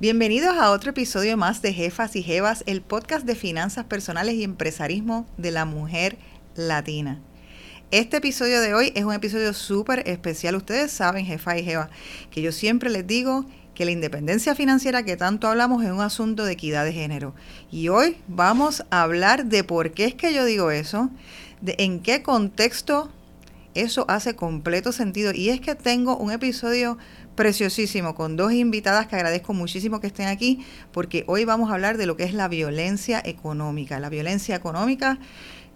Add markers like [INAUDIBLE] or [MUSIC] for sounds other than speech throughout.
Bienvenidos a otro episodio más de Jefas y Jevas, el podcast de finanzas personales y empresarismo de la mujer latina. Este episodio de hoy es un episodio súper especial. Ustedes saben, jefa y jeva, que yo siempre les digo que la independencia financiera que tanto hablamos es un asunto de equidad de género. Y hoy vamos a hablar de por qué es que yo digo eso, de en qué contexto eso hace completo sentido. Y es que tengo un episodio preciosísimo con dos invitadas que agradezco muchísimo que estén aquí porque hoy vamos a hablar de lo que es la violencia económica. La violencia económica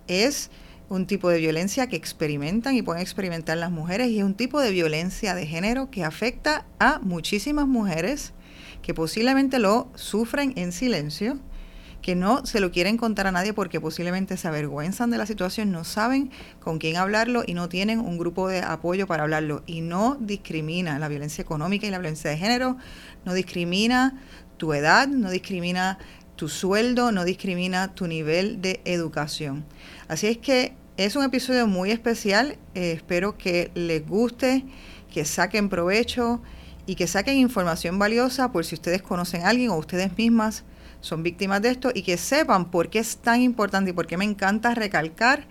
es un tipo de violencia que experimentan y pueden experimentar las mujeres y es un tipo de violencia de género que afecta a muchísimas mujeres que posiblemente lo sufren en silencio que no se lo quieren contar a nadie porque posiblemente se avergüenzan de la situación, no saben con quién hablarlo y no tienen un grupo de apoyo para hablarlo. Y no discrimina la violencia económica y la violencia de género, no discrimina tu edad, no discrimina tu sueldo, no discrimina tu nivel de educación. Así es que es un episodio muy especial, eh, espero que les guste, que saquen provecho y que saquen información valiosa por si ustedes conocen a alguien o ustedes mismas son víctimas de esto y que sepan por qué es tan importante y por qué me encanta recalcar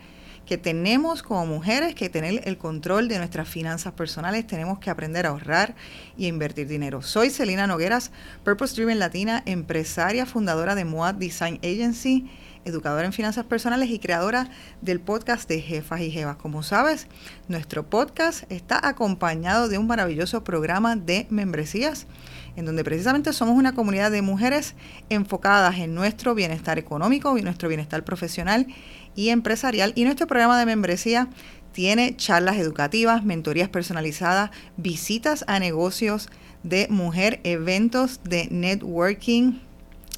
que tenemos como mujeres que tener el control de nuestras finanzas personales, tenemos que aprender a ahorrar y a invertir dinero. Soy Celina Nogueras, Purpose Driven Latina, empresaria, fundadora de Moad Design Agency, educadora en finanzas personales y creadora del podcast de Jefas y Jevas. Como sabes, nuestro podcast está acompañado de un maravilloso programa de membresías en donde precisamente somos una comunidad de mujeres enfocadas en nuestro bienestar económico y nuestro bienestar profesional y empresarial. Y nuestro programa de membresía tiene charlas educativas, mentorías personalizadas, visitas a negocios de mujer, eventos de networking,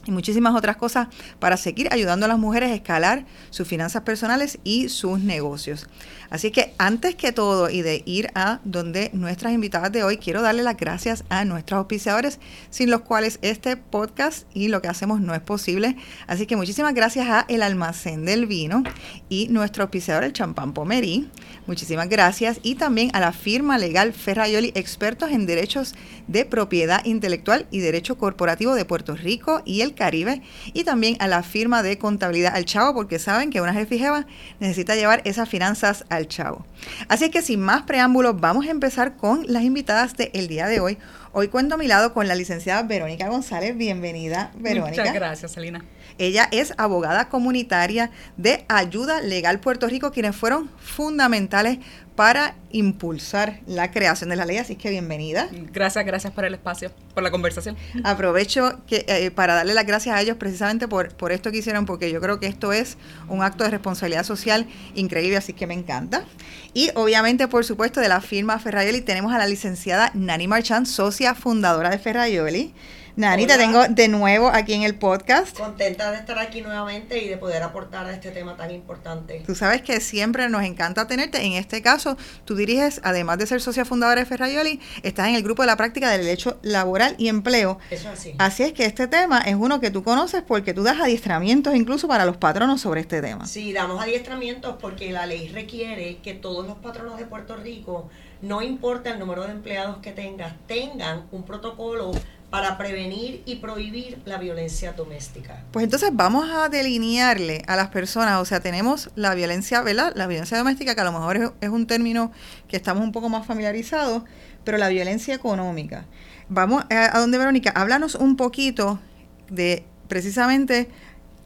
y muchísimas otras cosas para seguir ayudando a las mujeres a escalar sus finanzas personales y sus negocios. Así que antes que todo y de ir a donde nuestras invitadas de hoy, quiero darle las gracias a nuestros auspiciadores, sin los cuales este podcast y lo que hacemos no es posible. Así que muchísimas gracias a El Almacén del Vino y nuestro auspiciador, el Champán Pomerí. Muchísimas gracias. Y también a la firma legal Ferrayoli, expertos en derechos de propiedad intelectual y derecho corporativo de Puerto Rico y el Caribe. Y también a la firma de contabilidad Al Chavo, porque saben que una jefijeva necesita llevar esas finanzas al Chavo. Así que sin más preámbulos, vamos a empezar con las invitadas del día de hoy. Hoy cuento a mi lado con la licenciada Verónica González. Bienvenida, Verónica. Muchas gracias, Salina. Ella es abogada comunitaria de Ayuda Legal Puerto Rico, quienes fueron fundamentales para impulsar la creación de la ley. Así que bienvenida. Gracias, gracias por el espacio, por la conversación. Aprovecho que, eh, para darle las gracias a ellos precisamente por, por esto que hicieron, porque yo creo que esto es un acto de responsabilidad social increíble, así que me encanta. Y obviamente, por supuesto, de la firma Ferrayoli tenemos a la licenciada Nani Marchand, socia fundadora de Ferrayoli. Nani, te tengo de nuevo aquí en el podcast. Contenta de estar aquí nuevamente y de poder aportar a este tema tan importante. Tú sabes que siempre nos encanta tenerte. En este caso, tú diriges, además de ser socia fundadora de Ferrayoli, estás en el grupo de la práctica del derecho laboral y empleo. Eso es así. Así es que este tema es uno que tú conoces porque tú das adiestramientos incluso para los patronos sobre este tema. Sí, damos adiestramientos porque la ley requiere que todos los patronos de Puerto Rico, no importa el número de empleados que tengas, tengan un protocolo para prevenir y prohibir la violencia doméstica. Pues entonces vamos a delinearle a las personas, o sea, tenemos la violencia, ¿verdad? La violencia doméstica, que a lo mejor es, un término que estamos un poco más familiarizados, pero la violencia económica. Vamos a, a donde, Verónica, háblanos un poquito de precisamente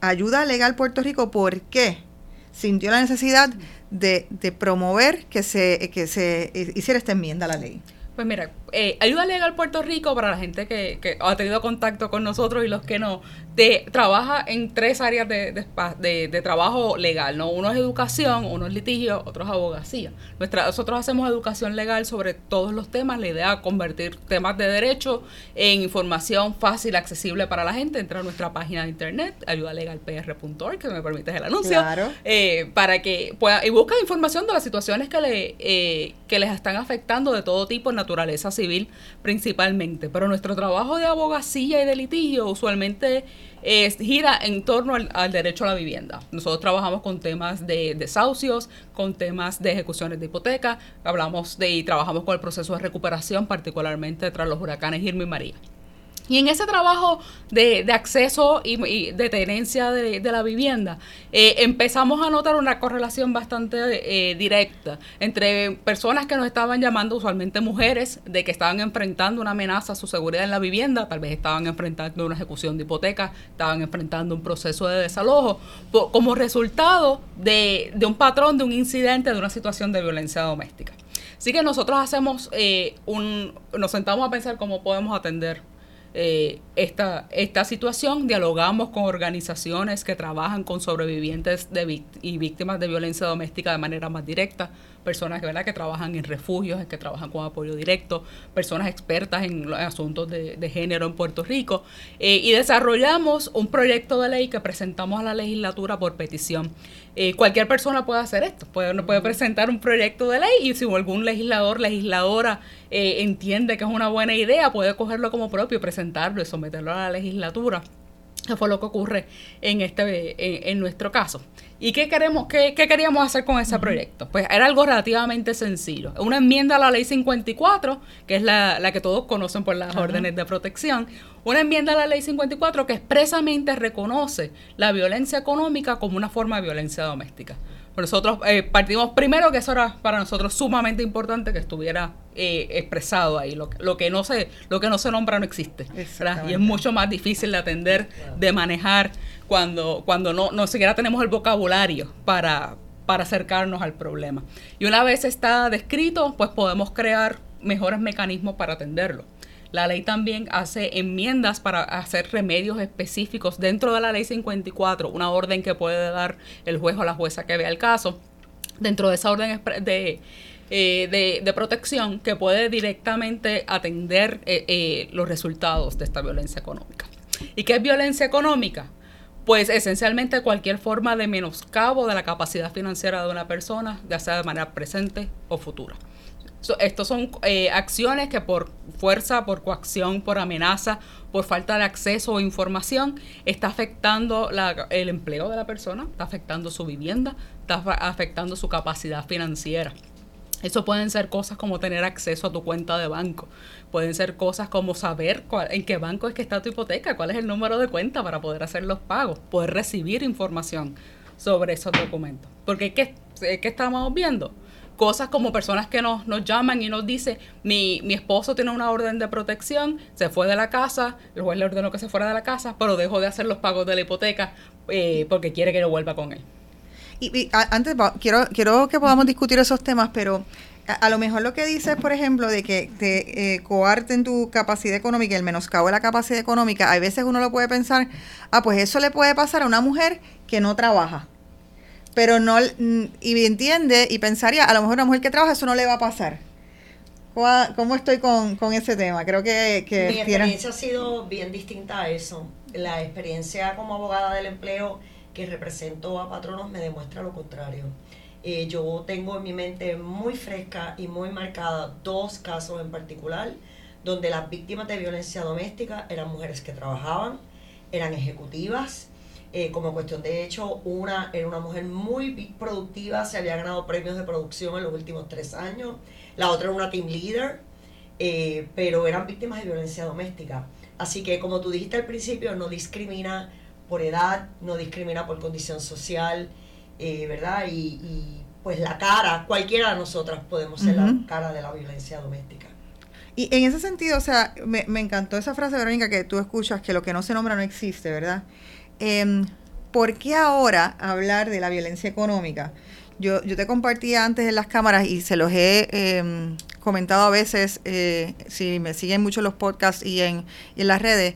ayuda legal Puerto Rico, ¿por qué sintió la necesidad de, de promover que se, que se hiciera esta enmienda a la ley? Pues mira, eh, Ayuda Legal Puerto Rico, para la gente que, que, ha tenido contacto con nosotros y los que no, te, trabaja en tres áreas de, de, de, trabajo legal, ¿no? Uno es educación, uno es litigio, otro es abogacía. Nuestra, nosotros hacemos educación legal sobre todos los temas, la idea es convertir temas de derecho en información fácil, accesible para la gente. Entra a nuestra página de internet, ayudalegalpr.org, que me permites el anuncio, claro. eh, para que pueda, y busca información de las situaciones que, le, eh, que les están afectando de todo tipo, naturaleza civil principalmente. Pero nuestro trabajo de abogacía y de litigio usualmente es, gira en torno al, derecho a la vivienda. Nosotros trabajamos con temas de desahucios, con temas de ejecuciones de hipoteca, hablamos de y trabajamos con el proceso de recuperación, particularmente tras los huracanes Irma y María. Y en ese trabajo de, acceso y, de tenencia de, la vivienda, eh, empezamos a notar una correlación bastante eh, directa entre personas que nos estaban llamando, usualmente mujeres, de que estaban enfrentando una amenaza a su seguridad en la vivienda, tal vez estaban enfrentando una ejecución de hipoteca, estaban enfrentando un proceso de desalojo, como resultado de, un patrón, de un incidente, de una situación de violencia doméstica. Así que nosotros hacemos eh, un, nos sentamos a pensar cómo podemos atender eh, esta, esta situación. Dialogamos con organizaciones que trabajan con sobrevivientes de y víctimas de violencia doméstica de manera más directa personas ¿verdad? que trabajan en refugios, que trabajan con apoyo directo, personas expertas en asuntos de, género en Puerto Rico, eh, y desarrollamos un proyecto de ley que presentamos a la legislatura por petición. Eh, cualquier persona puede hacer esto, puede, puede presentar un proyecto de ley y si algún legislador, legisladora eh, entiende que es una buena idea, puede cogerlo como propio, presentarlo y someterlo a la legislatura. Eso fue lo que ocurre en, este, en nuestro caso. ¿Y qué, queremos, qué, queríamos hacer con ese proyecto? Pues era algo relativamente sencillo. Una enmienda a la ley 54, que es la, la que todos conocen por las órdenes de protección. Una enmienda a la ley 54 que expresamente reconoce la violencia económica como una forma de violencia doméstica nosotros eh, partimos primero que eso era para nosotros sumamente importante que estuviera eh, expresado ahí. Lo, lo, que no se, lo que no se nombra no existe. Y es mucho más difícil de atender, de manejar, cuando, cuando no, no siquiera tenemos el vocabulario para, para acercarnos al problema. Y una vez está descrito, pues podemos crear mejores mecanismos para atenderlo. La ley también hace enmiendas para hacer remedios específicos dentro de la ley 54, una orden que puede dar el juez o la jueza que vea el caso. Dentro de esa orden de, eh, de, protección que puede directamente atender eh, eh, los resultados de esta violencia económica. ¿Y qué es violencia económica? Pues esencialmente cualquier forma de menoscabo de la capacidad financiera de una persona, ya sea de manera presente o futura. Estos son acciones que por fuerza, por coacción, por amenaza, por falta de acceso o información, está afectando el empleo de la persona, está afectando su vivienda, está afectando su capacidad financiera. Eso pueden ser cosas como tener acceso a tu cuenta de banco. Pueden ser cosas como saber en qué banco es que está tu hipoteca, cuál es el número de cuenta para poder hacer los pagos, poder recibir información sobre esos documentos. Porque ¿qué, qué estamos viendo? Cosas como personas que nos, nos llaman y nos dicen, mi, mi esposo tiene una orden de protección, se fue de la casa, el juez le ordenó que se fuera de la casa, pero dejó de hacer los pagos de la hipoteca eh, porque quiere que yo vuelva con él. Y, antes, quiero, quiero que podamos discutir esos temas, pero a, lo mejor lo que dices, por ejemplo, de que te eh, coarten tu capacidad económica, el menoscabo de la capacidad económica, hay veces uno lo puede pensar, ah, pues eso le puede pasar a una mujer que no trabaja pero no, y entiende y pensaría, a lo mejor a una mujer que trabaja eso no le va a pasar. ¿Cómo estoy con, ese tema? Creo que... que Mi experiencia ha sido bien distinta a eso. La experiencia como abogada del empleo que represento a patronos me demuestra lo contrario. Eh, yo tengo en mi mente muy fresca y muy marcada dos casos en particular donde las víctimas de violencia doméstica eran mujeres que trabajaban, eran ejecutivas, eh, como cuestión de hecho, una era una mujer muy productiva, se había ganado premios de producción en los últimos tres años. La otra era una team leader, eh, pero eran víctimas de violencia doméstica. Así que, como tú dijiste al principio, no discrimina por edad, no discrimina por condición social, eh, ¿verdad? Y, pues la cara, cualquiera de nosotras podemos ser la cara de la violencia doméstica. Y en ese sentido, o sea, me, me encantó esa frase, Verónica, que tú escuchas, que lo que no se nombra no existe, ¿verdad? Eh, ¿Por qué ahora hablar de la violencia económica? Yo, yo te compartía antes en las cámaras y se los he em, comentado a veces, eh, si me siguen mucho los podcasts y en, las redes,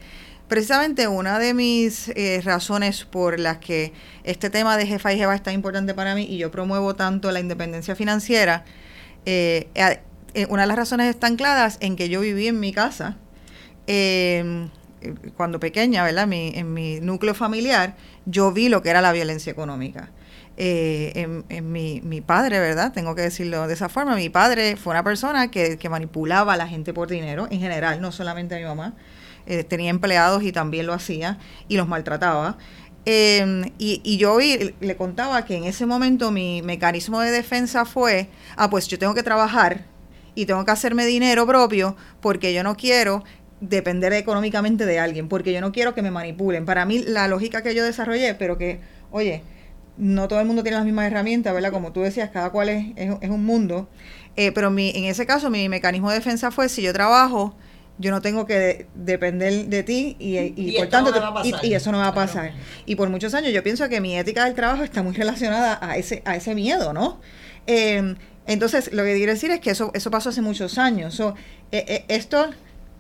precisamente una de mis eh, razones por las que este tema de jefa y jefa es tan importante para mí y yo promuevo tanto la independencia financiera, eh, una de las razones están claras en que yo viví en mi casa em, cuando pequeña, ¿verdad? en mi núcleo familiar, yo vi lo que era la violencia económica. Eh, en, mi, mi, padre, ¿verdad? Tengo que decirlo de esa forma. Mi padre fue una persona que, manipulaba a la gente por dinero, en general, no solamente a mi mamá. Eh, tenía empleados y también lo hacía y los maltrataba. Em, y, y, yo le contaba que en ese momento mi mecanismo de defensa fue, ah, pues yo tengo que trabajar y tengo que hacerme dinero propio porque yo no quiero depender económicamente de alguien, porque yo no quiero que me manipulen. Para mí, la lógica que yo desarrollé, pero que, oye, no todo el mundo tiene las mismas herramientas, ¿verdad? Como tú decías, cada cual es, es, un mundo. Eh, pero mi, en ese caso, mi mecanismo de defensa fue, si yo trabajo, yo no tengo que depender de ti y, y, por tanto y, eso no va a pasar y por muchos años yo pienso que mi ética del trabajo está muy relacionada a ese a ese miedo no eh, entonces lo que quiero decir es que eso eso pasó hace muchos años so, eh, esto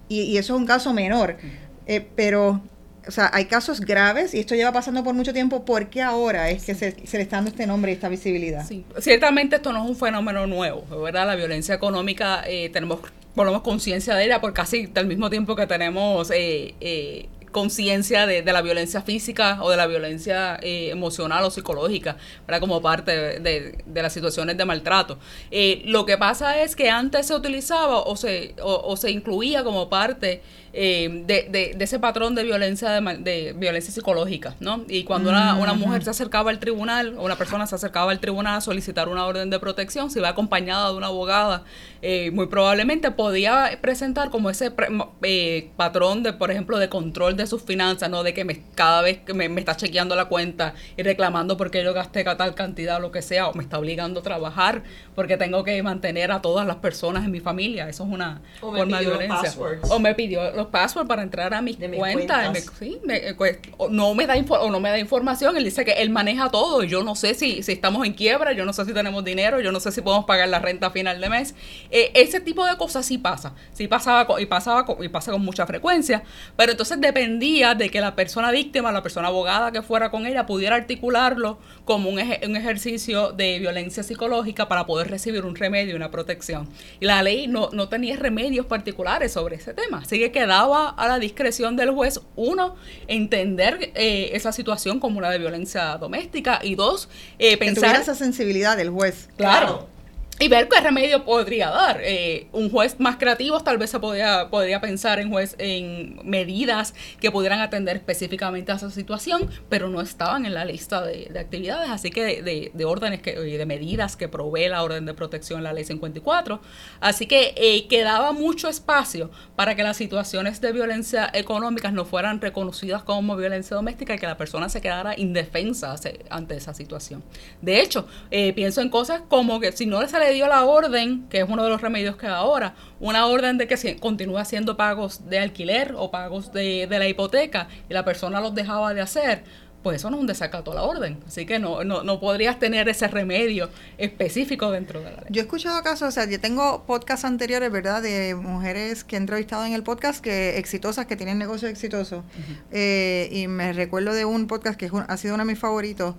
y, eso es un caso menor. Eh, pero, o sea, hay casos graves y esto lleva pasando por mucho tiempo. ¿Por qué ahora es que se, le está dando este nombre y esta visibilidad? Sí, ciertamente esto no es un fenómeno nuevo, ¿verdad? La violencia económica eh, tenemos menos conciencia de ella por casi al mismo tiempo que tenemos eh, eh conciencia de, la violencia física o de la violencia eh, emocional o psicológica, ¿verdad? como parte de, las situaciones de maltrato. Eh, lo que pasa es que antes se utilizaba o se, o se incluía como parte eh, de, de, ese patrón de violencia de, violencia psicológica, ¿no? Y cuando una, una, mujer se acercaba al tribunal, o una persona se acercaba al tribunal a solicitar una orden de protección, si iba acompañada de una abogada, eh, muy probablemente podía presentar como ese eh, patrón de, por ejemplo, de control de sus finanzas, ¿no? De que me, cada vez que me, está chequeando la cuenta y reclamando porque yo gasté tal cantidad o lo que sea, o me está obligando a trabajar porque tengo que mantener a todas las personas en mi familia. Eso es una forma de violencia. O me pidió password para entrar a mis cuentas. sí, eh, pues, no me da o no me da información. Él dice que él maneja todo. Yo no sé si, si estamos en quiebra, yo no sé si tenemos dinero, yo no sé si podemos pagar la renta a final de mes. Eh, ese tipo de cosas sí pasa. Sí pasaba y pasaba y pasa con mucha frecuencia. Pero entonces dependía de que la persona víctima, la persona abogada que fuera con ella, pudiera articularlo como un, un ejercicio de violencia psicológica para poder recibir un remedio, una protección. Y la ley no, no tenía remedios particulares sobre ese tema. Así que quedaba a la discreción del juez, uno, entender eh, esa situación como una de violencia doméstica y dos, eh, pensar... esa sensibilidad del juez. claro y ver qué remedio podría dar. Eh, un juez más creativo tal vez se podría, podría pensar en juez en medidas que pudieran atender específicamente a esa situación, pero no estaban en la lista de, actividades, así que de, de, órdenes que, de medidas que provee la orden de protección la ley 54. Así que eh, quedaba mucho espacio para que las situaciones de violencia económica no fueran reconocidas como violencia doméstica y que la persona se quedara indefensa ante esa situación. De hecho, eh, pienso en cosas como que si no le le dio la orden, que es uno de los remedios que ahora, una orden de que continúe haciendo pagos de alquiler o pagos de, la hipoteca y la persona los dejaba de hacer, pues eso no es un desacato a la orden. Así que no, no, no podrías tener ese remedio específico dentro de la ley. Yo he escuchado casos, o sea, yo tengo podcasts anteriores, ¿verdad?, de mujeres que he entrevistado en el podcast, que exitosas, que tienen negocios exitosos. Eh, y me recuerdo de un podcast que ha sido uno de mis favoritos.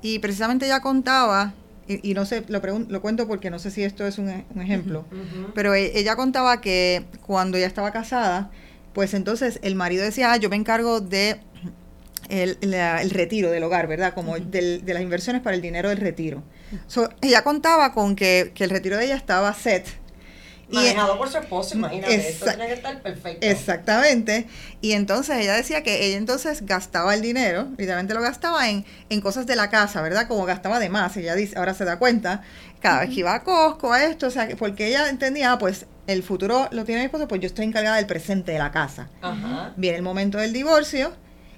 Y precisamente ella contaba y, no sé, lo, lo cuento porque no sé si esto es un, ejemplo, pero e, ella contaba que cuando ella estaba casada, pues entonces el marido decía, ah, yo me encargo de el, retiro del hogar, ¿verdad? Como de las inversiones para el dinero del retiro. ella contaba con que, que el retiro de ella estaba set Manejado por su esposo, imagínate, esto tiene que estar perfecto. Exactamente. Y entonces ella decía que ella entonces gastaba el dinero, literalmente lo gastaba en, en cosas de la casa, ¿verdad? Como gastaba de más, ella dice, ahora se da cuenta, cada vez que iba a Costco, a esto, o sea, porque ella entendía, ah, pues el futuro lo tiene mi esposo, pues yo estoy encargada del presente de la casa. Viene el momento del divorcio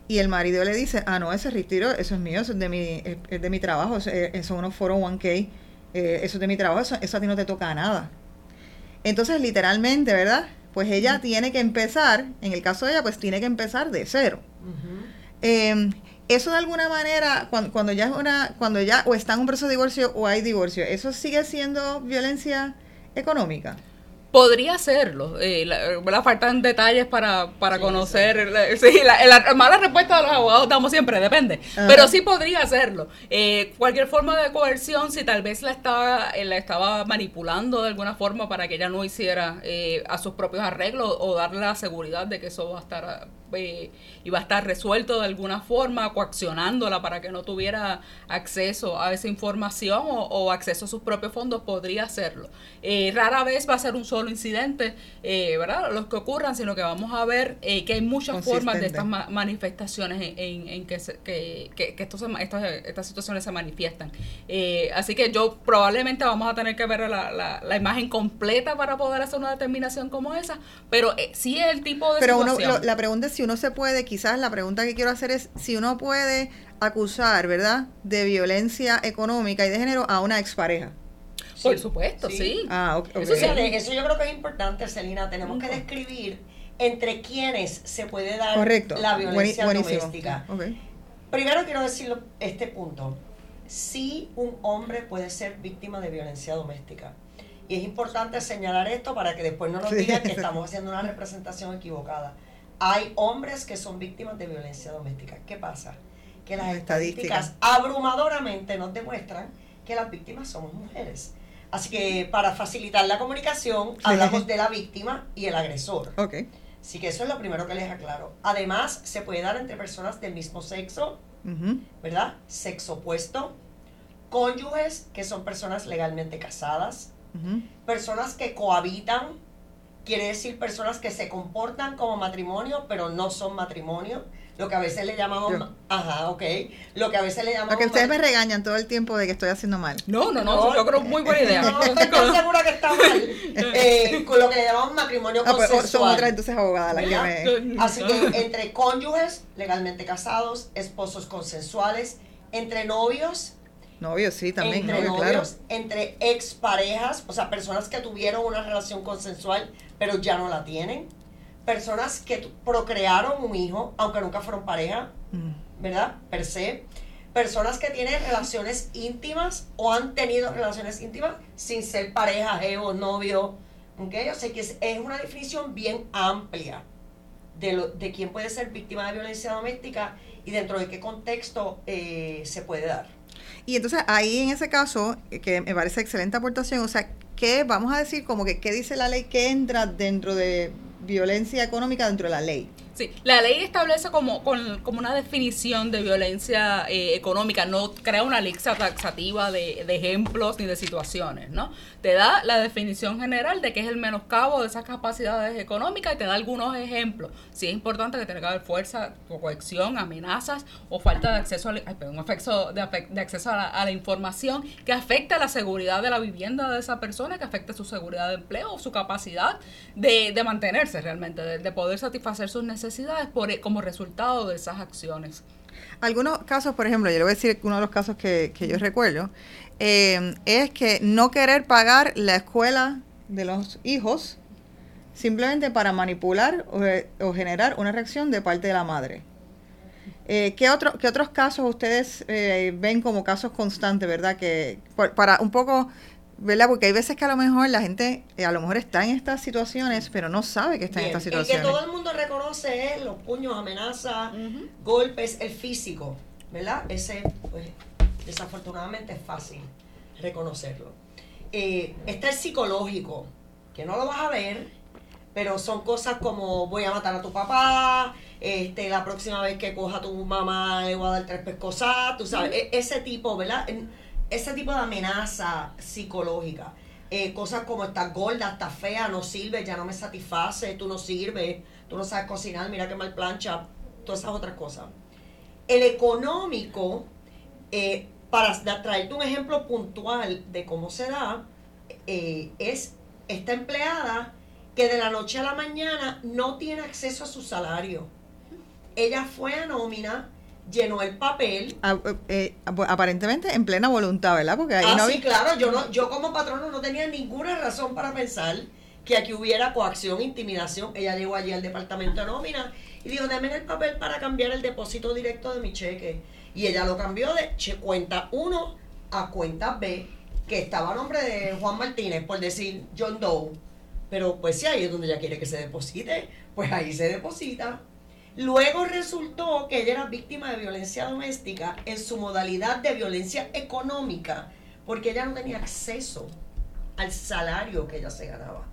y el marido le dice, ah, no, ese retiro, eso es mío, eso es de mi, es de mi trabajo, eso, son unos 401k, eh, eso es de mi trabajo, eso, eso a ti no te toca nada. Entonces, literalmente, ¿verdad? Pues ella tiene que empezar, en el caso de ella, pues tiene que empezar de cero. Em, eso de alguna manera, cuando, cuando, ya es una, cuando ya o está en un proceso de divorcio o hay divorcio, ¿eso sigue siendo violencia económica? Podría serlo. Eh, la, faltan detalles para, para conocer. sí, la, mala respuesta de los abogados damos siempre, depende. Pero sí podría serlo. Eh, cualquier forma de coerción, si tal vez la estaba, eh, la estaba manipulando de alguna forma para que ella no hiciera eh, a sus propios arreglos o darle la seguridad de que eso va a estar eh, iba a estar resuelto de alguna forma, coaccionándola para que no tuviera acceso a esa información o, acceso a sus propios fondos, podría hacerlo. Eh, rara vez va a ser un solo incidente, eh, ¿verdad? Los que ocurran, sino que vamos a ver que hay muchas formas de estas manifestaciones en, que, que, que, estos, estas, estas situaciones se manifiestan. así que yo probablemente vamos a tener que ver la, la, la, imagen completa para poder hacer una determinación como esa, pero sí es el tipo de... Pero uno, la pregunta es si uno se puede, quizás la pregunta que quiero hacer es si uno puede acusar, ¿verdad?, de violencia económica y de género a una expareja. Por supuesto, sí. Ah, Eso, eso, yo creo que es importante, Celina. Tenemos que describir entre quiénes se puede dar la violencia doméstica. Primero quiero decir este punto. Sí, un hombre puede ser víctima de violencia doméstica. Y es importante señalar esto para que después no nos digan que [LAUGHS] estamos haciendo una representación equivocada hay hombres que son víctimas de violencia doméstica. ¿Qué pasa? Que las estadísticas abrumadoramente nos demuestran que las víctimas somos mujeres. Así que para facilitar la comunicación, hablamos de la víctima y el agresor. Okay. Así que eso es lo primero que les aclaro. Además, se puede dar entre personas del mismo sexo, ¿verdad? Sexo opuesto, cónyuges, que son personas legalmente casadas, personas que cohabitan quiere decir personas que se comportan como matrimonio, pero no son matrimonio. Lo que a veces le llamamos, ajá, ok, lo que a veces le llamamos... Porque ustedes me regañan todo el tiempo de que estoy haciendo mal. No, no, no, yo creo muy buena idea. [LAUGHS] No, estoy segura que está mal. [LAUGHS] Eh, con lo que le llamamos matrimonio ah, pues, son otras entonces abogadas las que me... Así que entre cónyuges legalmente casados, esposos consensuales, entre novios, Novios, sí, también. Entre novios, entre exparejas, o sea, personas que tuvieron una relación consensual, pero ya no la tienen. Personas que procrearon un hijo, aunque nunca fueron pareja, mm. ¿verdad? Per se. Personas que tienen relaciones íntimas o han tenido relaciones íntimas sin ser pareja, o novio. ¿okay? O sea que es, una definición bien amplia de, lo, de quién puede ser víctima de violencia doméstica y dentro de qué contexto eh, se puede dar. Y entonces ahí en ese caso, que me parece excelente aportación, o sea, ¿qué vamos a decir como que qué dice la ley que entra dentro de violencia económica dentro de la ley? La ley establece como, como una definición de violencia eh, económica, no crea una lista taxativa de, de, ejemplos ni de situaciones, ¿no? Te da la definición general de qué es el menoscabo de esas capacidades económicas y te da algunos ejemplos. Sí es importante que tenga que haber fuerza, coacción, amenazas o falta de acceso a, un efecto de, acceso a la, información que afecta la seguridad de la vivienda de esa persona, que afecte su seguridad de empleo, su capacidad de, de mantenerse realmente, de, de poder satisfacer sus necesidades por, e, como resultado de esas acciones. Algunos casos, por ejemplo, yo le voy a decir uno de los casos que, yo recuerdo, eh, es que no querer pagar la escuela de los hijos simplemente para manipular o, generar una reacción de parte de la madre. Eh, ¿qué, otro, ¿Qué otros casos ustedes eh, ven como casos constantes, verdad? Que para un poco ¿verdad? Porque hay veces que a lo mejor la gente, eh, a lo mejor está en estas situaciones, pero no sabe que está en estas situaciones. El que todo el mundo reconoce es los puños, amenazas, golpes, el físico, ¿verdad? Ese, pues, desafortunadamente es fácil reconocerlo. Eh, está el psicológico, que no lo vas a ver, pero son cosas como voy a matar a tu papá, este, la próxima vez que coja a tu mamá le voy a dar tres pescosas, tú sabes, e, ese tipo, ¿verdad? Ese tipo de amenaza psicológica. Eh, cosas como estás gorda, estás fea, no sirve, ya no me satisface, tú no sirves, tú no sabes cocinar, mira qué mal plancha, todas esas otras cosas. El económico, eh, para traerte un ejemplo puntual de cómo se da, eh, es esta empleada que de la noche a la mañana no tiene acceso a su salario. Ella fue a nómina, llenó el papel. Ah, eh, eh, aparentemente en plena voluntad, ¿verdad? Porque ahí ah, no sí, claro, yo, no, yo como patrono no tenía ninguna razón para pensar que aquí hubiera coacción, intimidación. Ella llegó allí al departamento de nómina y dijo, dame el papel para cambiar el depósito directo de mi cheque. Y ella lo cambió de cuenta 1 a cuenta B, que estaba a nombre de Juan Martínez, por decir John Doe. Pero pues si ahí es donde ella quiere que se deposite, pues ahí se deposita. Luego resultó que ella era víctima de violencia doméstica en su modalidad de violencia económica, porque ella no tenía acceso al salario que ella se ganaba.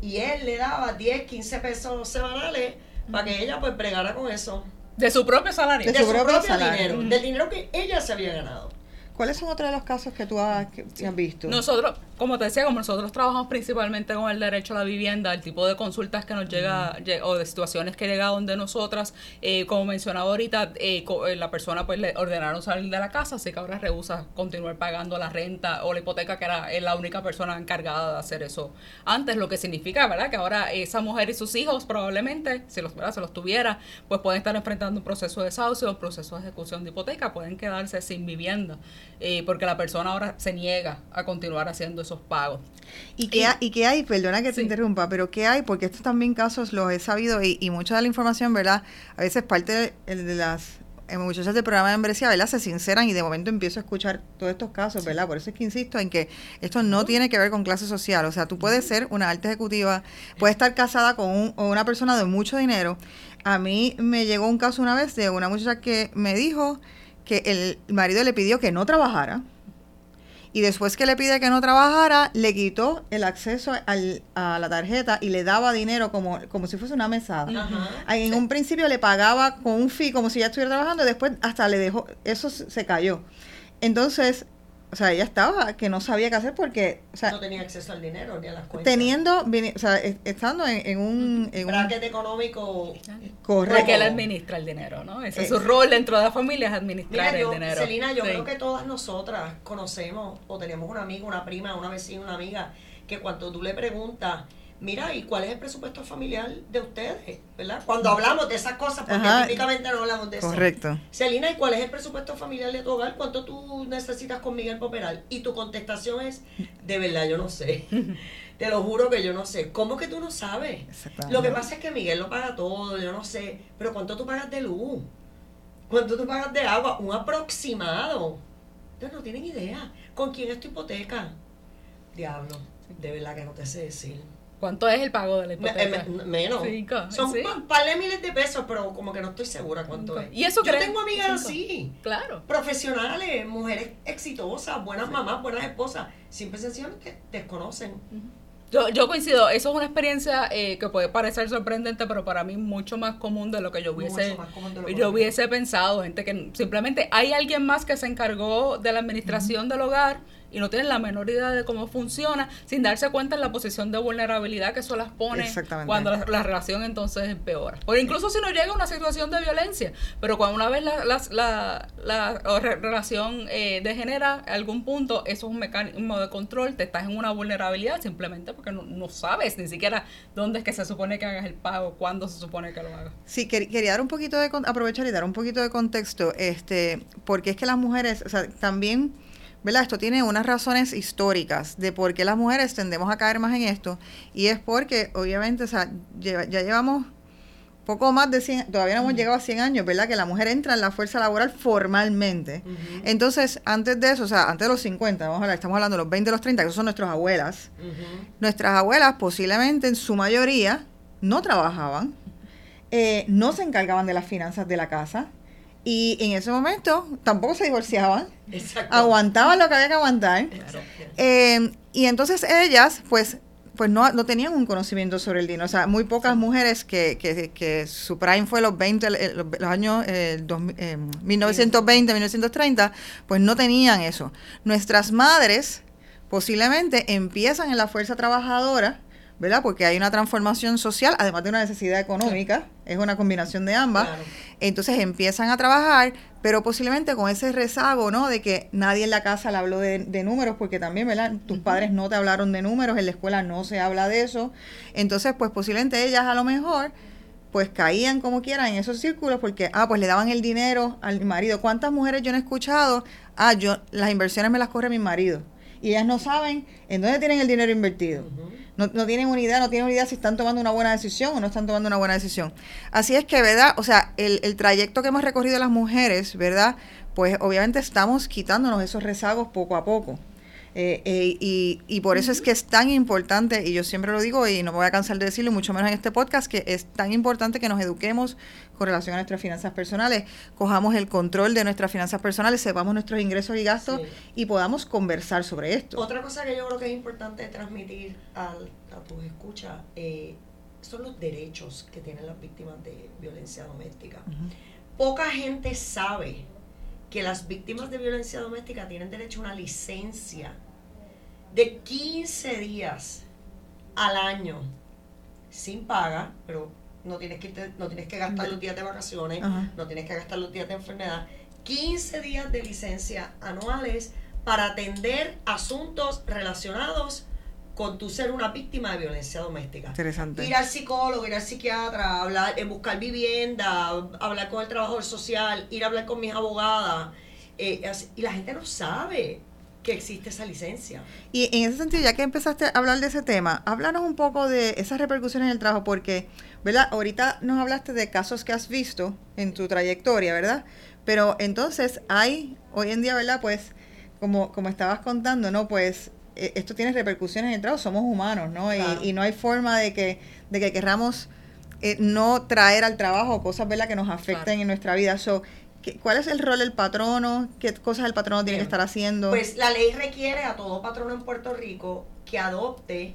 Y él le daba 10, 15 pesos semanales para que ella pues bregara con eso. De su propio salario. De, su, propio, dinero, del dinero que ella se había ganado. ¿Cuáles son otros de los casos que tú has, visto? Nosotros, como te decía, como nosotros trabajamos principalmente con el derecho a la vivienda, el tipo de consultas que nos llega, o de situaciones que llega donde nosotras, eh, como mencionaba ahorita, eh, eh, la persona pues le ordenaron salir de la casa, así que ahora rehúsa continuar pagando la renta o la hipoteca, que era la única persona encargada de hacer eso antes, lo que significa, ¿verdad? Que ahora esa mujer y sus hijos probablemente, si los, se los tuviera, pues pueden estar enfrentando un proceso de desahucio, un proceso de ejecución de hipoteca, pueden quedarse sin vivienda. Eh, porque la persona ahora se niega a continuar haciendo esos pagos. ¿Y qué, hay, y qué hay? Perdona que te interrumpa, pero ¿qué hay? Porque estos también casos los he sabido y, mucha de la información, ¿verdad? A veces parte de, de las eh, muchachas del programa de membresía, ¿verdad? Se sinceran y de momento empiezo a escuchar todos estos casos, ¿verdad? Por eso es que insisto en que esto no tiene que ver con clase social. O sea, tú puedes ser una alta ejecutiva, puedes estar casada con un, una persona de mucho dinero. A mí me llegó un caso una vez de una muchacha que me dijo que el marido le pidió que no trabajara y después que le pide que no trabajara, le quitó el acceso al, a la tarjeta y le daba dinero como, como si fuese una mesada. En un principio le pagaba con un fee como si ya estuviera trabajando y después hasta le dejó, eso se cayó. Entonces, o sea, ella estaba que no sabía qué hacer porque, o sea, no tenía acceso al dinero ni a las cuentas. Teniendo, o sea, estando en, un en bracket económico correcto. Porque él administra el dinero, ¿no? Ese es su rol dentro de la familia es administrar el dinero. Celina, yo creo que todas nosotras conocemos o tenemos un amigo, una prima, una vecina, una amiga que cuando tú le preguntas mira, ¿y cuál es el presupuesto familiar de ustedes? ¿Verdad? Cuando hablamos de esas cosas, porque típicamente no hablamos de eso. Correcto. Celina, ¿y cuál es el presupuesto familiar de tu hogar? ¿Cuánto tú necesitas con Miguel Poperal? Y tu contestación es, de verdad, yo no sé. [LAUGHS] Te lo juro que yo no sé. ¿Cómo que tú no sabes? Lo que pasa es que Miguel lo paga todo, yo no sé. Pero ¿cuánto tú pagas de luz? ¿Cuánto tú pagas de agua? Un aproximado. Ustedes no tienen idea. ¿Con quién es tu hipoteca? Diablo, de verdad que no te sé decir. ¿Cuánto es el pago de la hipoteca? menos. Son un par de miles de pesos, pero como que no estoy segura cuánto es. ¿Y eso Yo tengo amigas así. Claro. Profesionales, mujeres exitosas, buenas mamás, buenas esposas. Simple y sencillamente desconocen. Yo, yo coincido, eso es una experiencia eh, que puede parecer sorprendente, pero para mí mucho más común de lo que yo hubiese, yo hubiese pensado. Gente que simplemente hay alguien más que se encargó de la administración del hogar y no tienen la menor idea de cómo funciona, sin darse cuenta en la posición de vulnerabilidad que eso las pone cuando la, relación entonces empeora. O incluso si no llega a una situación de violencia, pero cuando una vez la, la, la relación eh, degenera a algún punto, eso es un mecanismo de control, te estás en una vulnerabilidad simplemente porque no, sabes ni siquiera dónde es que se supone que hagas el pago, cuándo se supone que lo hagas. Sí, quería dar un poquito de, aprovechar y dar un poquito de contexto, este porque es que las mujeres, o sea, también ¿verdad? Esto tiene unas razones históricas de por qué las mujeres tendemos a caer más en esto. Y es porque, obviamente, o sea, ya llevamos poco más de 100, todavía no hemos llegado a 100 años, ¿verdad? Que la mujer entra en la fuerza laboral formalmente. Entonces, antes de eso, o sea, antes de los 50, vamos a hablar, estamos hablando de los 20, de los 30, que son nuestras abuelas. Nuestras abuelas posiblemente en su mayoría no trabajaban, eh, no se encargaban de las finanzas de la casa, y en ese momento tampoco se divorciaban, aguantaban lo que había que aguantar. Eh, y entonces ellas, pues, pues no, no, tenían un conocimiento sobre el dinero. O sea, muy pocas mujeres que, que, que, su prime fue los 20, los, años eh, 1920, 1930, pues no tenían eso. Nuestras madres posiblemente empiezan en la fuerza trabajadora ¿verdad? Porque hay una transformación social, además de una necesidad económica, es una combinación de ambas. Entonces empiezan a trabajar, pero posiblemente con ese rezago, ¿no? De que nadie en la casa le habló de, números, porque también, ¿verdad? Tus padres no te hablaron de números, en la escuela no se habla de eso. Entonces, pues posiblemente ellas a lo mejor pues caían como quieran en esos círculos porque, ah, pues le daban el dinero al marido. ¿Cuántas mujeres yo no he escuchado? Ah, yo, las inversiones me las corre mi marido. Y ellas no saben en dónde tienen el dinero invertido no, no tienen una idea, no tienen una idea si están tomando una buena decisión o no están tomando una buena decisión. Así es que, ¿verdad? O sea, el, el trayecto que hemos recorrido las mujeres, ¿verdad? Pues obviamente estamos quitándonos esos rezagos poco a poco. Eh, eh, y, y, por eso es que es tan importante, y yo siempre lo digo y no me voy a cansar de decirlo, mucho menos en este podcast, que es tan importante que nos eduquemos con relación a nuestras finanzas personales, cojamos el control de nuestras finanzas personales, sepamos nuestros ingresos y gastos y podamos conversar sobre esto. Otra cosa que yo creo que es importante transmitir a, a tus escuchas, eh, son los derechos que tienen las víctimas de violencia doméstica. Poca gente sabe que las víctimas de violencia doméstica tienen derecho a una licencia de 15 días al año sin paga, pero no tienes que, no tienes que gastar los días de vacaciones, no tienes que gastar los días de enfermedad. 15 días de licencia anuales para atender asuntos relacionados con tu ser una víctima de violencia doméstica. Interesante. Ir al psicólogo, ir al psiquiatra, hablar, en buscar vivienda, hablar con el trabajador social, ir a hablar con mis abogadas. Eh, y la gente no sabe que existe esa licencia. Y en ese sentido, ya que empezaste a hablar de ese tema, háblanos un poco de esas repercusiones en el trabajo, porque, ¿verdad? Ahorita nos hablaste de casos que has visto en tu trayectoria, ¿verdad? Pero entonces hay, hoy en día, ¿verdad? Pues, como, como estabas contando, ¿no? Pues esto tiene repercusiones en el trabajo, somos humanos, ¿no? Y, no hay forma de que, de que querramos eh, no traer al trabajo cosas, ¿verdad? Que nos afecten en nuestra vida. So, ¿Cuál es el rol del patrono? ¿Qué cosas el patrono tiene que estar haciendo? Pues la ley requiere a todo patrono en Puerto Rico que adopte,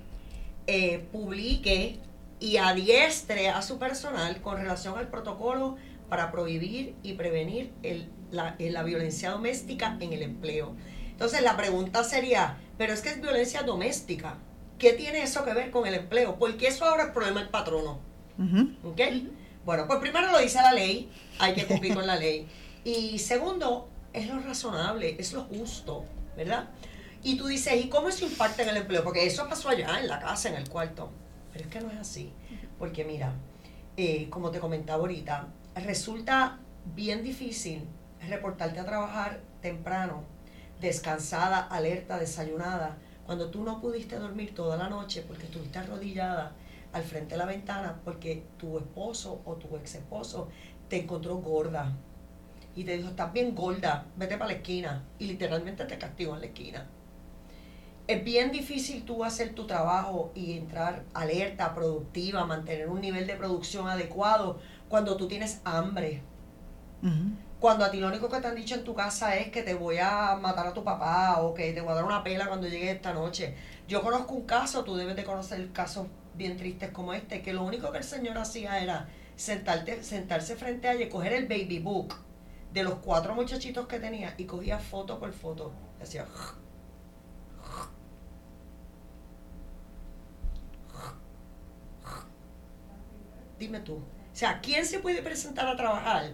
eh, publique y adiestre a su personal con relación al protocolo para prohibir y prevenir el, la, la violencia doméstica en el empleo. Entonces la pregunta sería, pero es que es violencia doméstica. ¿Qué tiene eso que ver con el empleo? Porque eso ahora es problema del patrono. ¿Ok? Bueno, pues primero lo dice la ley, hay que cumplir con la ley. Y segundo, es lo razonable, es lo justo, ¿verdad? Y tú dices, ¿y cómo eso impacta en el empleo? Porque eso pasó allá, en la casa, en el cuarto. Pero es que no es así. Porque mira, eh, como te comentaba ahorita, resulta bien difícil reportarte a trabajar temprano, descansada, alerta, desayunada, cuando tú no pudiste dormir toda la noche porque estuviste arrodillada al frente de la ventana porque tu esposo o tu ex esposo te encontró gorda y te dijo, estás bien gorda, vete para la esquina y literalmente te castigó en la esquina. Es bien difícil tú hacer tu trabajo y entrar alerta, productiva, mantener un nivel de producción adecuado cuando tú tienes hambre. Cuando a ti lo único que te han dicho en tu casa es que te voy a matar a tu papá o que te voy a dar una pela cuando llegue esta noche. Yo conozco un caso, tú debes de conocer el caso bien tristes como este, que lo único que el Señor hacía era sentarte, sentarse frente a ella y coger el baby book de los cuatro muchachitos que tenía y cogía foto por foto. Decía. Dime tú. O sea, ¿quién se puede presentar a trabajar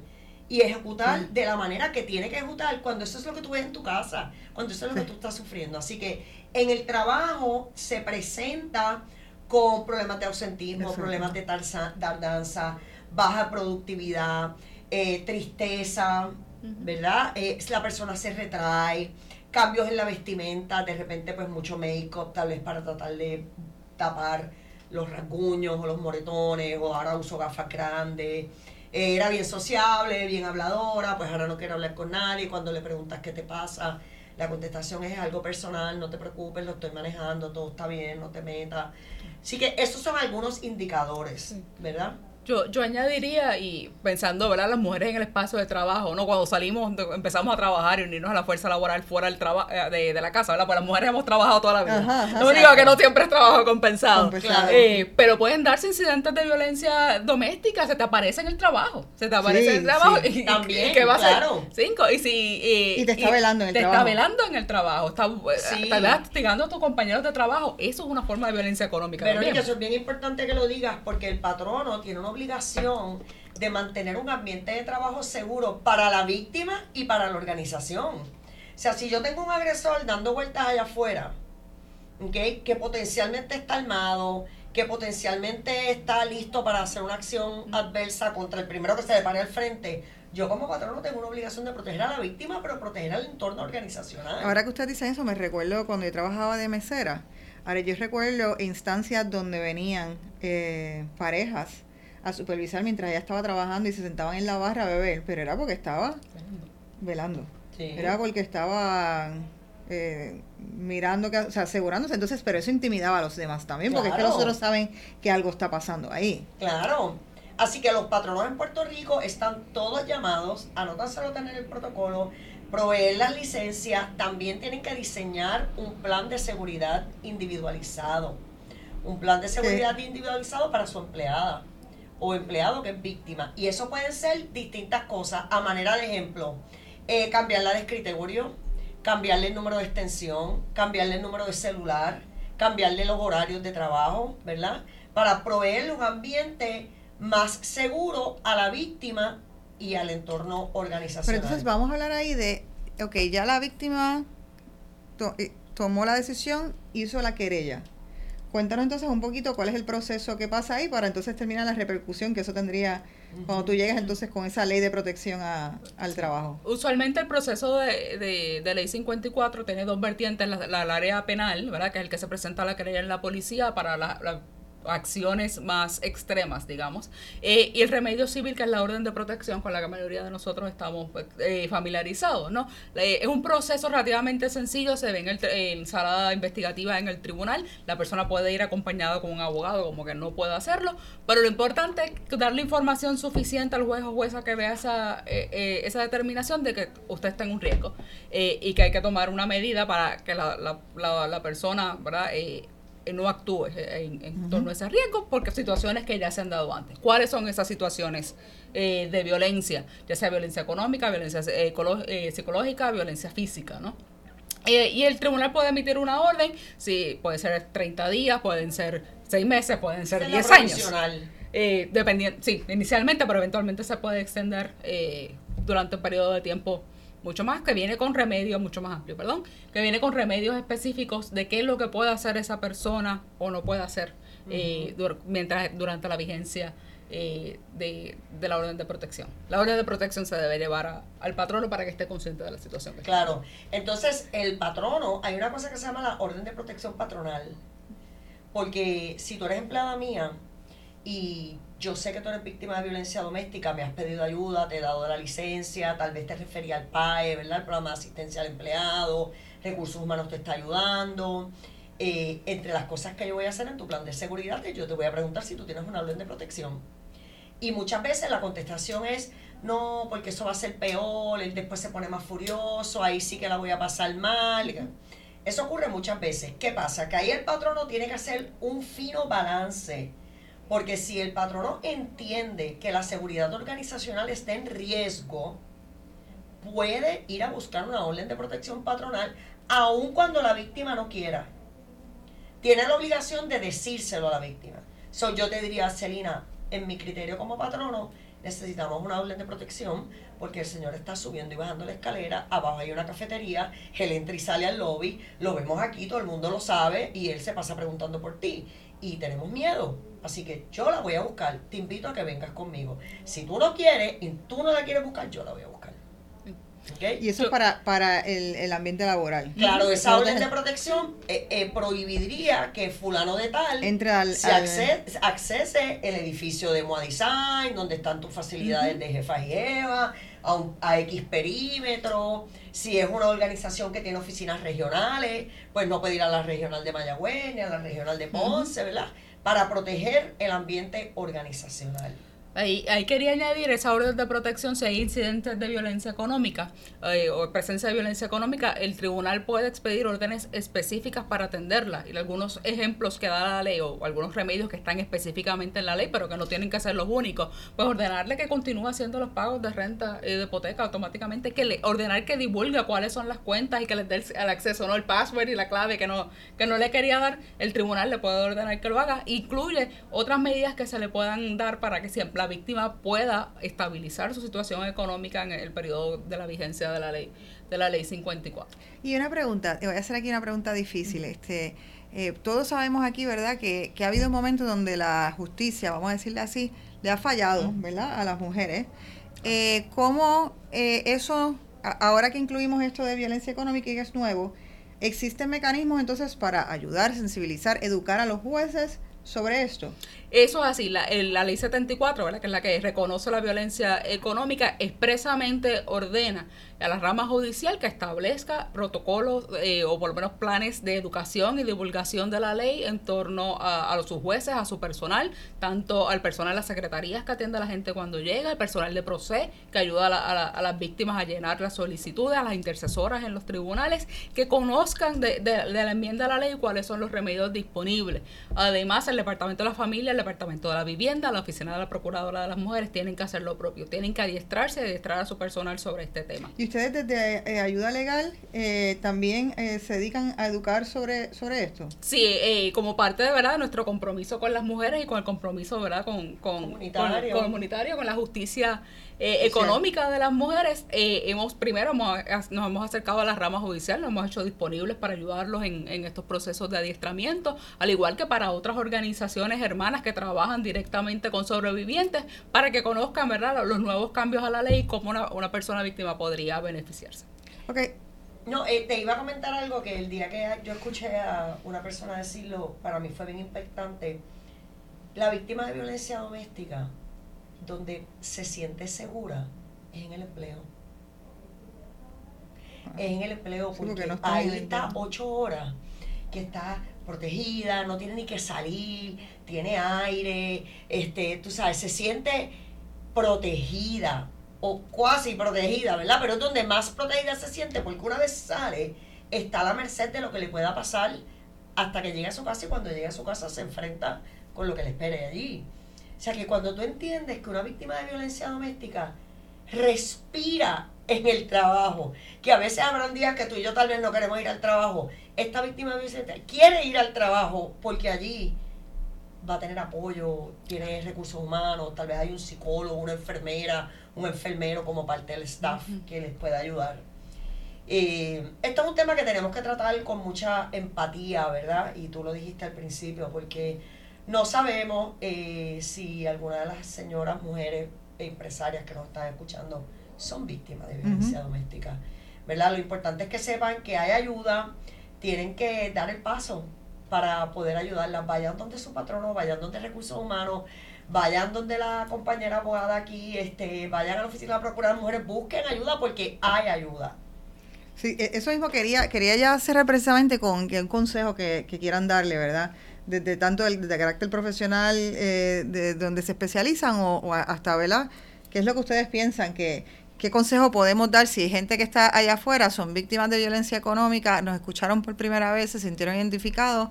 y ejecutar de la manera que tiene que ejecutar cuando eso es lo que tú ves en tu casa, cuando eso es lo que tú estás sufriendo? Así que en el trabajo se presenta con problemas de ausentismo, problemas de tardanza, baja productividad, eh, tristeza, ¿verdad? Eh, la persona se retrae, cambios en la vestimenta, de repente pues mucho make-up, tal vez para tratar de tapar los rasguños o los moretones, o ahora uso gafas grandes. Era bien sociable, bien habladora, pues ahora no quiero hablar con nadie. Cuando le preguntas qué te pasa, la contestación es algo personal, no te preocupes, lo estoy manejando, todo está bien, no te metas. Así que estos son algunos indicadores, ¿verdad? Yo, yo añadiría, y pensando, ¿verdad? Las mujeres en el espacio de trabajo, ¿no? Cuando salimos, empezamos a trabajar y unirnos a la fuerza laboral fuera del trabajo eh, de, la casa, ¿verdad? Pues las mujeres hemos trabajado toda la vida. no digo que no siempre es trabajo compensado. Eh, pero pueden darse incidentes de violencia doméstica, se te aparece en el trabajo. Se te aparece en el trabajo. Y, También, ¿Qué va claro. a ser? Cinco. Y, si, y te está velando en el trabajo. Te está velando en el trabajo. Está, eh, vez castigando a tus compañeros de trabajo. Eso es una forma de violencia económica. Pero eso es bien importante que lo digas porque el patrono tiene una obligación de mantener un ambiente de trabajo seguro para la víctima y para la organización. O sea, si yo tengo un agresor dando vueltas allá afuera, que potencialmente está armado, que potencialmente está listo para hacer una acción adversa contra el primero que se le pare al frente, yo como patrono tengo una obligación de proteger a la víctima, pero proteger al entorno organizacional. Ahora que usted dice eso, me recuerdo cuando yo trabajaba de mesera. Ahora yo recuerdo instancias donde venían eh, parejas a supervisar mientras ella estaba trabajando y se sentaban en la barra a beber, pero era porque estaba velando. Era porque estaba eh, mirando, que, o sea, asegurándose. Entonces, pero eso intimidaba a los demás también, porque es que los otros saben que algo está pasando ahí. Claro. Así que los patronos en Puerto Rico están todos llamados a no tan solo tener el protocolo, proveer las licencias, también tienen que diseñar un plan de seguridad individualizado un plan de seguridad individualizado para su empleada o empleado que es víctima. Y eso pueden ser distintas cosas. A manera de ejemplo, eh, cambiarla de escritorio, cambiarle el número de extensión, cambiarle el número de celular, cambiarle los horarios de trabajo, ¿verdad? Para proveerle un ambiente más seguro a la víctima y al entorno organizacional. Pero entonces vamos a hablar ahí de, ok, ya la víctima eh, tomó la decisión, hizo la querella. Cuéntanos entonces un poquito cuál es el proceso que pasa ahí para entonces terminar la repercusión que eso tendría cuando tú llegas entonces con esa ley de protección al trabajo. Usualmente el proceso de, de, ley 54 tiene dos vertientes, la, la, área penal, ¿verdad? que es el que se presenta la querella en la policía para la acciones más extremas, digamos, eh, y el remedio civil, que es la orden de protección con la que la mayoría de nosotros estamos pues, eh, familiarizados, ¿no? es un proceso relativamente sencillo, se ve en, el, en sala investigativa en el tribunal, la persona puede ir acompañada con un abogado, como que no puede hacerlo, pero lo importante es darle información suficiente al juez o jueza que vea esa, eh, esa determinación de que usted está en un riesgo y que hay que tomar una medida para que la, la, la, la persona, ¿verdad?, eh, no actúe eh, en, torno a ese riesgo porque situaciones que ya se han dado antes. ¿Cuáles son esas situaciones eh, de violencia? Ya sea violencia económica, violencia psicológica, violencia física, ¿no? y el tribunal puede emitir una orden, sí, puede ser 30 días, pueden ser 6 meses, pueden ser 10 años. Eh, dependiendo, sí, inicialmente, pero eventualmente se puede extender durante un periodo de tiempo mucho más, que viene con remedios, mucho más amplio, perdón, que viene con remedios específicos de qué es lo que puede hacer esa persona o no puede hacer eh, mientras durante la vigencia eh, de, la orden de protección. La orden de protección se debe llevar al patrono para que esté consciente de la situación. claro, entonces el patrono, hay una cosa que se llama la orden de protección patronal, porque si tú eres empleada mía y yo sé que tú eres víctima de violencia doméstica, me has pedido ayuda, te he dado la licencia, tal vez te refería al PAE, ¿verdad? El programa de asistencia al empleado, recursos humanos te está ayudando. Eh, entre las cosas que yo voy a hacer en tu plan de seguridad, yo te voy a preguntar si tú tienes una orden de protección. Y muchas veces la contestación es, no, porque eso va a ser peor, él después se pone más furioso, ahí sí que la voy a pasar mal. Eso ocurre muchas veces. ¿Qué pasa? Que ahí el patrono tiene que hacer un fino balance porque si el patrono entiende que la seguridad organizacional está en riesgo, puede ir a buscar una orden de protección patronal, aun cuando la víctima no quiera. Tiene la obligación de decírselo a la víctima. So, yo te diría, Celina, en mi criterio como patrono, necesitamos una orden de protección porque el señor está subiendo y bajando la escalera, abajo hay una cafetería, él entra y sale al lobby, lo vemos aquí, todo el mundo lo sabe y él se pasa preguntando por ti y tenemos miedo. Así que yo la voy a buscar. Te invito a que vengas conmigo. Si tú no quieres y tú no la quieres buscar, yo la voy a buscar. Y eso es para, para el, ambiente laboral. Claro, esa orden de protección eh, eh, prohibiría que fulano de tal Entre al, se accese, el edificio de Moa Design, donde están tus facilidades de jefa y jeva, a, a X perímetro. Si es una organización que tiene oficinas regionales, pues no puede ir a la regional de Mayagüez ni a la regional de Ponce, ¿verdad? Para proteger el ambiente organizacional. Ahí, ahí, quería añadir esa orden de protección si hay incidentes de violencia económica eh, o presencia de violencia económica, el tribunal puede expedir órdenes específicas para atenderla. Y algunos ejemplos que da la ley o algunos remedios que están específicamente en la ley, pero que no tienen que ser los únicos, pues ordenarle que continúe haciendo los pagos de renta y de hipoteca automáticamente, que le ordenar que divulgue cuáles son las cuentas y que les dé el, acceso, no el password y la clave que no que no le quería dar, el tribunal le puede ordenar que lo haga. Incluye otras medidas que se le puedan dar para que siempre la víctima pueda estabilizar su situación económica en el periodo de la vigencia de la ley de la ley 54. Y una pregunta, te voy a hacer aquí una pregunta difícil. Este, eh, todos sabemos aquí, ¿verdad?, que, que ha habido momentos donde la justicia, vamos a decirle así, le ha fallado, ¿verdad?, a las mujeres. Eh, ¿Cómo eh, eso, ahora que incluimos esto de violencia económica y que es nuevo, existen mecanismos entonces para ayudar, sensibilizar, educar a los jueces sobre esto? Eso es así, la, la ley 74, ¿verdad? que es la que reconoce la violencia económica, expresamente ordena a la rama judicial que establezca protocolos eh, o por lo menos planes de educación y divulgación de la ley en torno a, a sus jueces, a su personal, tanto al personal de las secretarías que atiende a la gente cuando llega, el personal de PROCE que ayuda a, las víctimas a llenar las solicitudes, a las intercesoras en los tribunales, que conozcan de, la enmienda a la ley cuáles son los remedios disponibles. Además, el Departamento de la Familia, Departamento de la Vivienda, la Oficina de la Procuradora de las Mujeres tienen que hacer lo propio, tienen que adiestrarse y adiestrar a su personal sobre este tema. ¿Y ustedes desde eh, Ayuda Legal eh, también eh, se dedican a educar sobre, sobre esto? Sí, como parte de verdad nuestro compromiso con las mujeres y con el compromiso verdad con, con, comunitario. con, comunitario, con la justicia eh, económica de las mujeres, eh, hemos primero nos hemos acercado a la rama judicial, nos hemos hecho disponibles para ayudarlos en, estos procesos de adiestramiento, al igual que para otras organizaciones hermanas que trabajan directamente con sobrevivientes, para que conozcan ¿verdad? los nuevos cambios a la ley y cómo una, persona víctima podría beneficiarse. Ok, no, eh, te iba a comentar algo que el día que yo escuché a una persona decirlo, para mí fue bien impactante. La víctima de violencia doméstica donde se siente segura es en el empleo. Es en el empleo porque, ahí está ocho horas que está protegida, no tiene ni que salir, tiene aire, este, tú sabes, se siente protegida o cuasi protegida, ¿verdad? Pero es donde más protegida se siente porque una vez sale, está a la merced de lo que le pueda pasar hasta que llegue a su casa y cuando llegue a su casa se enfrenta con lo que le espere allí. O sea que cuando tú entiendes que una víctima de violencia doméstica respira en el trabajo, que a veces habrán días que tú y yo tal vez no queremos ir al trabajo, esta víctima de violencia quiere ir al trabajo porque allí va a tener apoyo, tiene recursos humanos, tal vez hay un psicólogo, una enfermera, un enfermero como parte del staff que les pueda ayudar. Eh, esto es un tema que tenemos que tratar con mucha empatía, ¿verdad? Y tú lo dijiste al principio, porque no sabemos eh, si alguna de las señoras, mujeres empresarias que nos están escuchando son víctimas de violencia doméstica. ¿Verdad? Lo importante es que sepan que hay ayuda, tienen que dar el paso para poder ayudarlas. Vayan donde su patrono, vayan donde recursos humanos, vayan donde la compañera abogada aquí, este, vayan a la oficina de la Procuraduría de Mujeres, busquen ayuda porque hay ayuda. Sí, e, eso mismo quería, quería ya cerrar precisamente con un consejo que, que quieran darle, ¿verdad? Desde tanto el, de carácter profesional eh, de, donde se especializan o, hasta, ¿verdad? ¿Qué es lo que ustedes piensan? que ¿Qué consejo podemos dar si hay gente que está allá afuera, son víctimas de violencia económica, nos escucharon por primera vez, se sintieron identificados?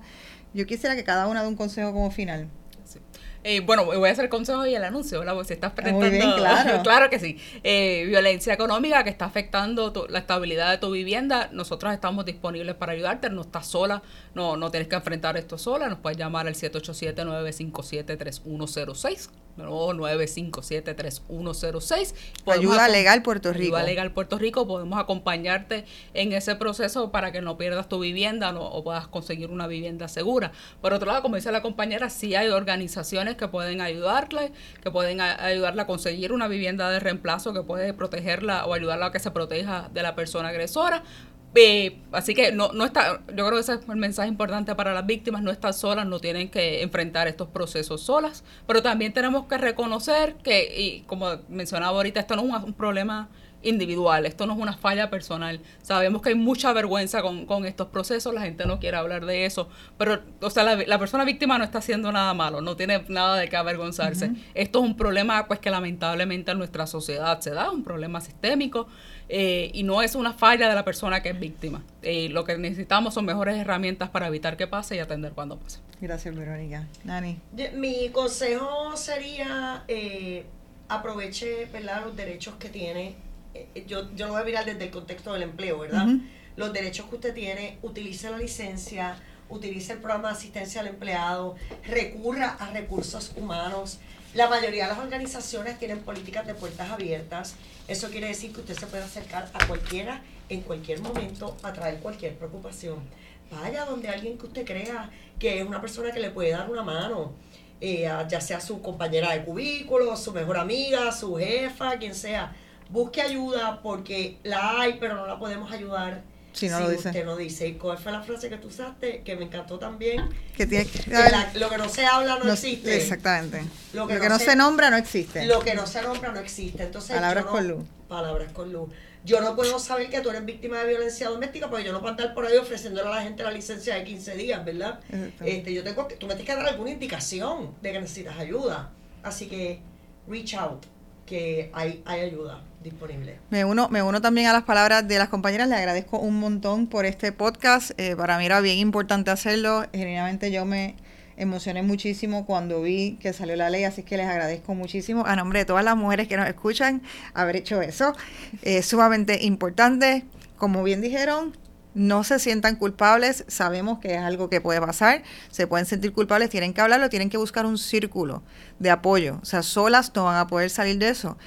Yo quisiera que cada una dé un consejo como final. Eh, bueno, voy a hacer el consejo y el anuncio, ¿verdad? Porque si estás presentando. claro. [LAUGHS] claro que sí. Eh, violencia económica que está afectando la estabilidad de tu vivienda. Nosotros estamos disponibles para ayudarte. No estás sola, no, no tienes que enfrentar esto sola. Nos puedes llamar al 787-957-3106. No, 957-3106. Ayuda Legal Puerto Rico. Ayuda Legal Puerto Rico. Podemos acompañarte en ese proceso para que no pierdas tu vivienda no, o puedas conseguir una vivienda segura. Por otro lado, como dice la compañera, sí hay organizaciones que pueden ayudarle, que pueden ayudarla a conseguir una vivienda de reemplazo que puede protegerla o ayudarla a que se proteja de la persona agresora. Eh, así que no, no está, yo creo que ese es el mensaje importante para las víctimas, no están solas, no tienen que enfrentar estos procesos solas, pero también tenemos que reconocer que, y como mencionaba ahorita, esto no es un problema individual, esto no es una falla personal. Sabemos que hay mucha vergüenza con, con estos procesos, la gente no quiere hablar de eso, pero, o sea, la, persona víctima no está haciendo nada malo, no tiene nada de qué avergonzarse. Esto es un problema, pues, que lamentablemente en nuestra sociedad se da, un problema sistémico, eh, y no es una falla de la persona que es víctima. Eh, lo que necesitamos son mejores herramientas para evitar que pase y atender cuando pase. Gracias, Verónica. Nani. Mi consejo sería, eh, aproveche, ¿verdad?, los derechos que tiene yo, yo lo voy a mirar desde el contexto del empleo, ¿verdad? Los derechos que usted tiene, utilice la licencia, utilice el programa de asistencia al empleado, recurra a recursos humanos. La mayoría de las organizaciones tienen políticas de puertas abiertas. Eso quiere decir que usted se puede acercar a cualquiera en cualquier momento a traer cualquier preocupación. Vaya donde alguien que usted crea que es una persona que le puede dar una mano, eh, ya sea su compañera de cubículo, su mejor amiga, su jefa, quien sea busque ayuda porque la hay, pero no la podemos ayudar. Si no lo dice. usted no dice. ¿Y cuál fue la frase que tú usaste? Que me encantó también. Que tiene que, lo que no se habla no, existe. Exactamente. Lo que, no, se, nombra no existe. Lo que no se nombra no existe. Entonces, Palabras con luz. palabras con luz. Yo no puedo saber que tú eres víctima de violencia doméstica porque yo no puedo andar por ahí ofreciéndole a la gente la licencia de 15 días, ¿verdad? Este, yo tengo que, tú me tienes que dar alguna indicación de que necesitas ayuda. Así que reach out, que hay, hay ayuda disponible. Me uno, me uno también a las palabras de las compañeras, le agradezco un montón por este podcast. Eh, para mí era bien importante hacerlo. Genuinamente yo me emocioné muchísimo cuando vi que salió la ley, así que les agradezco muchísimo a nombre de todas las mujeres que nos escuchan haber hecho eso. Es sumamente importante. Como bien dijeron, no se sientan culpables, sabemos que es algo que puede pasar, se pueden sentir culpables, tienen que hablarlo, tienen que buscar un círculo de apoyo, o sea, solas no van a poder salir de eso.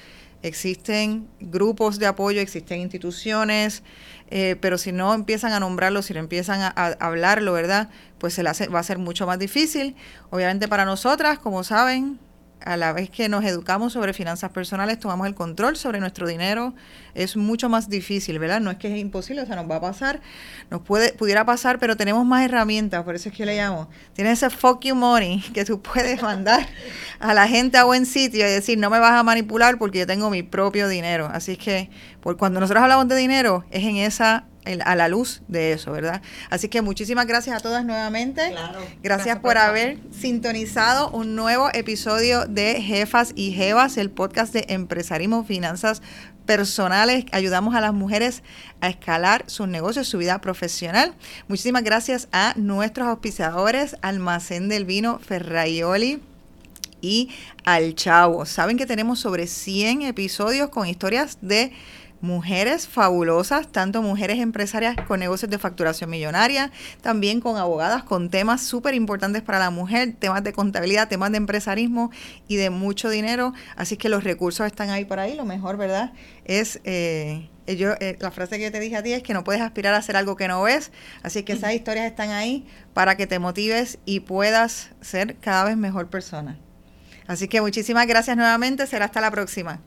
Existen grupos de apoyo, existen instituciones, eh, pero si no empiezan a nombrarlo, si no empiezan a, hablarlo, ¿verdad? Pues se le hace, va a ser mucho más difícil. Obviamente para nosotras, como saben, a la vez que nos educamos sobre finanzas personales, tomamos el control sobre nuestro dinero, es mucho más difícil, ¿verdad? No es que es imposible, o sea, nos va a pasar, nos puede, pudiera pasar, pero tenemos más herramientas, por eso es que le llamo. Tienes ese fuck you money [LAUGHS] que tú puedes mandar a la gente a buen sitio y decir, no me vas a manipular porque yo tengo mi propio dinero. Así que, por cuando nosotros hablamos de dinero, es en esa a la luz de eso, ¿verdad? Así que muchísimas gracias a todas nuevamente. Claro. Gracias, por, haber sintonizado un nuevo episodio de Jefas y Jevas, el podcast de empresarismo, finanzas personales. Ayudamos a las mujeres a escalar sus negocios, su vida profesional. Muchísimas gracias a nuestros auspiciadores, Almacén del Vino Ferraioli y Al Chavo. Saben que tenemos sobre 100 episodios con historias de mujeres fabulosas, tanto mujeres empresarias con negocios de facturación millonaria, también con abogadas con temas súper importantes para la mujer, temas de contabilidad, temas de empresarismo y de mucho dinero. Así que los recursos están ahí por ahí. Lo mejor, ¿verdad? Es... Eh, yo, eh, la frase que te dije a ti es que no puedes aspirar a hacer algo que no ves, así que esas historias están ahí para que te motives y puedas ser cada vez mejor persona. Así que muchísimas gracias nuevamente, será hasta la próxima.